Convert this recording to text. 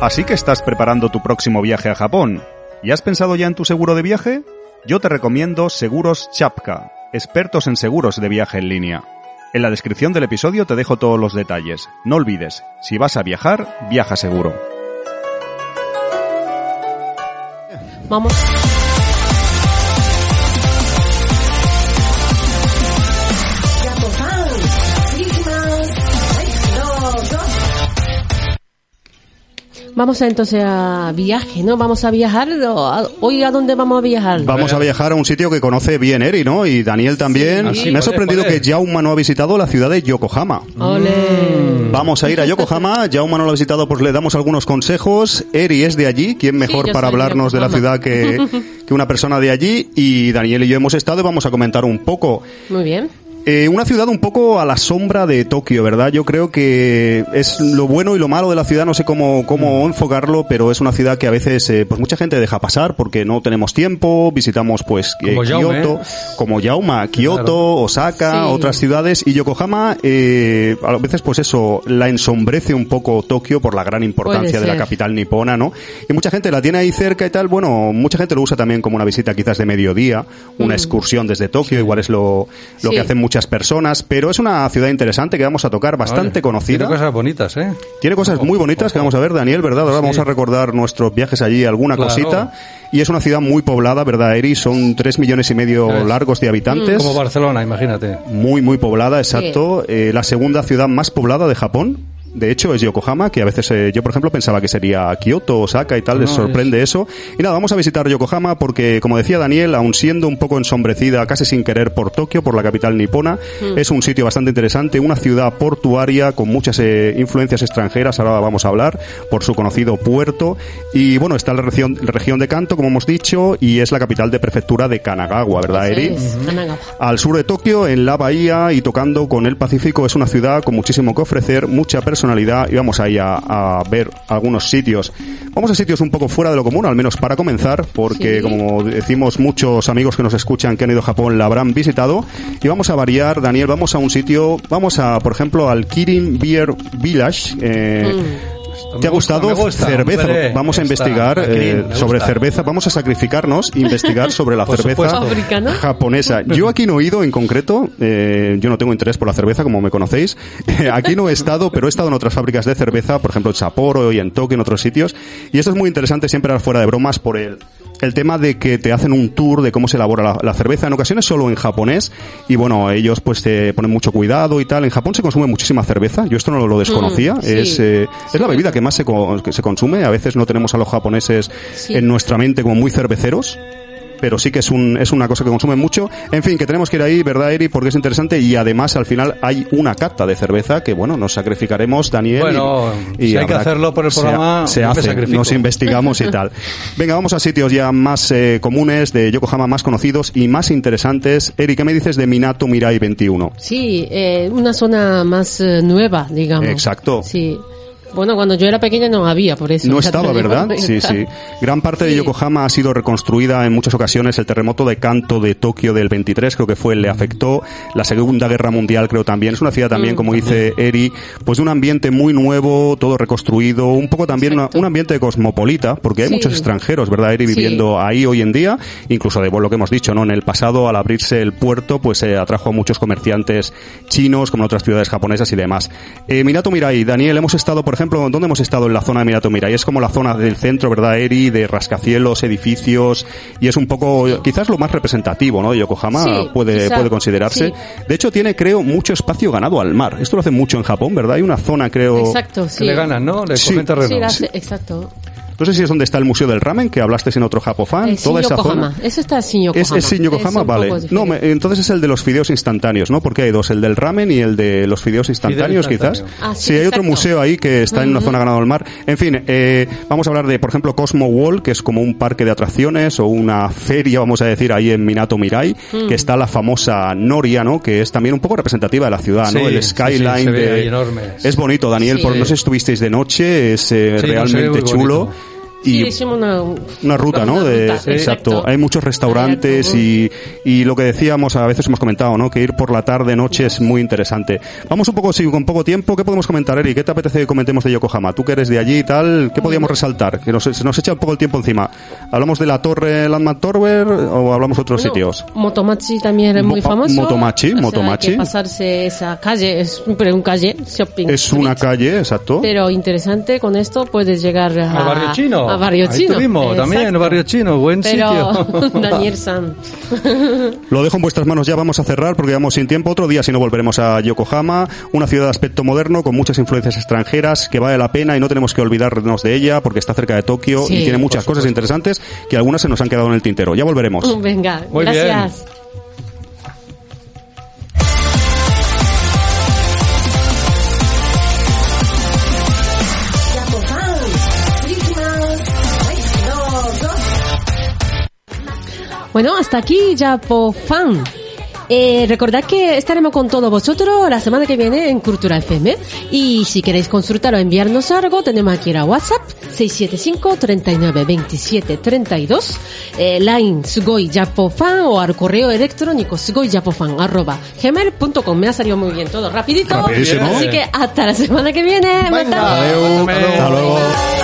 Así que estás preparando tu próximo viaje a Japón. ¿Y has pensado ya en tu seguro de viaje? Yo te recomiendo Seguros Chapka, expertos en seguros de viaje en línea. En la descripción del episodio te dejo todos los detalles. No olvides, si vas a viajar, viaja seguro. Vamos a, entonces a viaje, ¿no? Vamos a viajar. Hoy a dónde vamos a viajar. Vamos a viajar a un sitio que conoce bien Eri, ¿no? Y Daniel también. Sí. Me ha sorprendido que Jauma no ha visitado la ciudad de Yokohama. Ole. Vamos a ir a Yokohama. Jauma no lo ha visitado, pues le damos algunos consejos. Eri es de allí. ¿Quién mejor para de hablarnos de la ciudad que, que una persona de allí? Y Daniel y yo hemos estado y vamos a comentar un poco. Muy bien. Eh, una ciudad un poco a la sombra de Tokio, ¿verdad? Yo creo que es lo bueno y lo malo de la ciudad, no sé cómo, cómo enfocarlo, pero es una ciudad que a veces eh, pues mucha gente deja pasar porque no tenemos tiempo, visitamos pues eh, Como Kioto, ¿eh? como Yauma, Kioto, Claro. Osaka, Sí. otras ciudades y Yokohama eh, a veces pues eso la ensombrece un poco Tokio por la gran importancia de la capital nipona, ¿no? Y mucha gente la tiene ahí cerca y tal, bueno, mucha gente lo usa también como una visita quizás de mediodía, una excursión desde Tokio, igual es lo, lo Mm. Sí. que hacen muchas personas, pero es una ciudad interesante que vamos a tocar, bastante conocida. Tiene cosas bonitas, ¿eh? Tiene cosas muy bonitas que vamos a ver, Daniel, ¿verdad? Ahora Sí. vamos a recordar nuestros viajes allí, alguna Claro. cosita. Y es una ciudad muy poblada, ¿verdad, Eri? Son tres millones y medio largos de habitantes. Como Barcelona, imagínate. Muy, muy poblada, exacto. Eh, la segunda ciudad más poblada de Japón. De hecho, es Yokohama, que a veces eh, yo, por ejemplo, pensaba que sería Kioto, Osaka y tal, les No, sorprende eso. Y nada, vamos a visitar Yokohama porque, como decía Daniel, aun siendo un poco ensombrecida, casi sin querer por Tokio, por la capital nipona, es un sitio bastante interesante, una ciudad portuaria con muchas eh, influencias extranjeras, ahora vamos a hablar, por su conocido puerto. Y bueno, está en la región, región de Kanto, como hemos dicho, y es la capital de prefectura de Kanagawa, ¿verdad, Eri? es, Kanagawa. Al sur de Tokio, en la bahía y tocando con el Pacífico, es una ciudad con muchísimo que ofrecer, mucha personalidad y vamos ahí a, a ver algunos sitios. Vamos a sitios un poco fuera de lo común, al menos para comenzar, porque Sí. como decimos muchos amigos que nos escuchan que han ido a Japón la habrán visitado y vamos a variar, Daniel, vamos a un sitio, vamos a, por ejemplo, al Kirin Beer Village. eh, ¿Te ha gustado me gusta, cerveza? hombre. Vamos a investigar eh, sobre gusta. cerveza, vamos a sacrificarnos, investigar sobre la Por cerveza supuesto. Japonesa. Yo aquí no he ido en concreto, eh, yo no tengo interés por la cerveza, como me conocéis. aquí no he estado, pero he estado en otras fábricas de cerveza, por ejemplo en Sapporo y en Tokio, en otros sitios. Y esto es muy interesante, siempre fuera de bromas, por el, el tema de que te hacen un tour de cómo se elabora la, la cerveza, en ocasiones solo en japonés. Y bueno, ellos pues te ponen mucho cuidado y tal. En Japón se consume muchísima cerveza, yo esto no lo desconocía. Mm, sí. es, eh, es la bebida que más se, que se consume. A veces no tenemos a los japoneses Sí. en nuestra mente como muy cerveceros pero sí que es un es una cosa que consumen mucho. En fin, que tenemos que ir ahí, ¿verdad, Eri? Porque es interesante y además al final hay una cata de cerveza que, bueno, nos sacrificaremos, Daniel. Bueno, y, y si hay que hacerlo por el programa, se, hace, nos investigamos y tal. Venga, vamos a sitios ya más eh, comunes de Yokohama, más conocidos y más interesantes. Eri, ¿qué me dices de Minato Mirai 21? Sí, eh, una zona más eh, nueva, digamos. Exacto. Sí. Bueno, cuando yo era pequeña no había, por eso. No estaba, ¿verdad? Sí, sí. Gran parte de. Yokohama ha sido reconstruida en muchas ocasiones. El terremoto de Kanto de Tokio del 23 creo que fue, le afectó. La Segunda Guerra Mundial creo también. Es una ciudad también, Mm. como dice Eri, pues de un ambiente muy nuevo, todo reconstruido, un poco también una- un ambiente cosmopolita, porque hay Sí. muchos extranjeros, ¿verdad, Eri, Sí. viviendo ahí hoy en día? Incluso de lo que hemos dicho, ¿no? En el pasado, al abrirse el puerto, pues se atrajo a muchos comerciantes chinos, como en otras ciudades japonesas y demás. Eh, Minato Mirai, Daniel, hemos estado, por ejemplo, ¿dónde hemos estado en la zona de Minato Mirai? Es como la zona del centro, ¿verdad, Eri? De rascacielos, edificios, y es un poco, quizás lo más representativo, ¿no? De Yokohama Sí, puede, quizá, puede considerarse. sí. De hecho, tiene, creo, mucho espacio ganado al mar. Esto lo hace mucho en Japón, ¿verdad? Hay una zona, creo... Exacto, sí. Que le ganan, ¿no? Le Sí. terreno. Sí, hace- exacto. No sé si es donde está el Museo del Ramen, que hablaste en otro Japofan. Eh, toda esa zona. Eso está Yokohama. Es, es vale. No, me- entonces es el de los fideos instantáneos, ¿no? Porque hay dos, el del ramen y el de los fideos instantáneos, quizás. Ah, sí, hay otro museo ahí que está en una zona ganado al mar. En fin, eh, vamos a hablar de, por ejemplo, Cosmo Wall, que es como un parque de atracciones o una feria, vamos a decir, ahí en Minato Mirai, Mm. que está la famosa Noria, ¿no? Que es también un poco representativa de la ciudad, ¿no? Sí, el skyline sí, se ve de- ahí enorme. Es bonito, Daniel, Sí. por no sé si estuvisteis de noche, es eh, realmente chulo. bonito. Y hicimos una, una ruta, ¿no? De, exacto. Hay muchos restaurantes y, y lo que decíamos, a veces hemos comentado, ¿no? Que ir por la tarde, noche es muy interesante. Vamos un poco, sí, con poco tiempo. ¿Qué podemos comentar, Eri? ¿Qué te apetece que comentemos de Yokohama? Tú que eres de allí y tal, ¿qué podríamos resaltar? Que nos, se nos echa un poco el tiempo encima. ¿Hablamos de la torre Landmark Tower o hablamos de otros Bueno, sitios? Motomachi también es muy Mo- famoso. Motomachi, O sea, Motomachi. hay que pasarse esa calle, es siempre un calle, shopping. Es una street. calle, exacto. Pero interesante, con esto puedes llegar a... Al barrio chino. A barrio Ahí chino. estuvimos también, barrio chino, buen Pero, sitio. Daniel San. Lo dejo en vuestras manos ya, vamos a cerrar porque vamos sin tiempo. Otro día si no volveremos a Yokohama, una ciudad de aspecto moderno con muchas influencias extranjeras que vale la pena y no tenemos que olvidarnos de ella porque está cerca de Tokio Sí. y tiene muchas cosas interesantes que algunas se nos han quedado en el tintero. Ya volveremos. Venga, Muy bien. Bueno, hasta aquí Japofan. Eh, recordad que estaremos con todos vosotros la semana que viene en Cultura FM. Y si queréis consultar o enviarnos algo, tenemos aquí la WhatsApp 675 39 27 32, eh, Line Sugoi Japofan o al correo electrónico sugoijapofan arroba gmail.com. Me ha salido muy bien todo rapidito. Rapidísimo. Así que hasta la semana que viene. Mata. Adeu. Hasta luego. ¿Te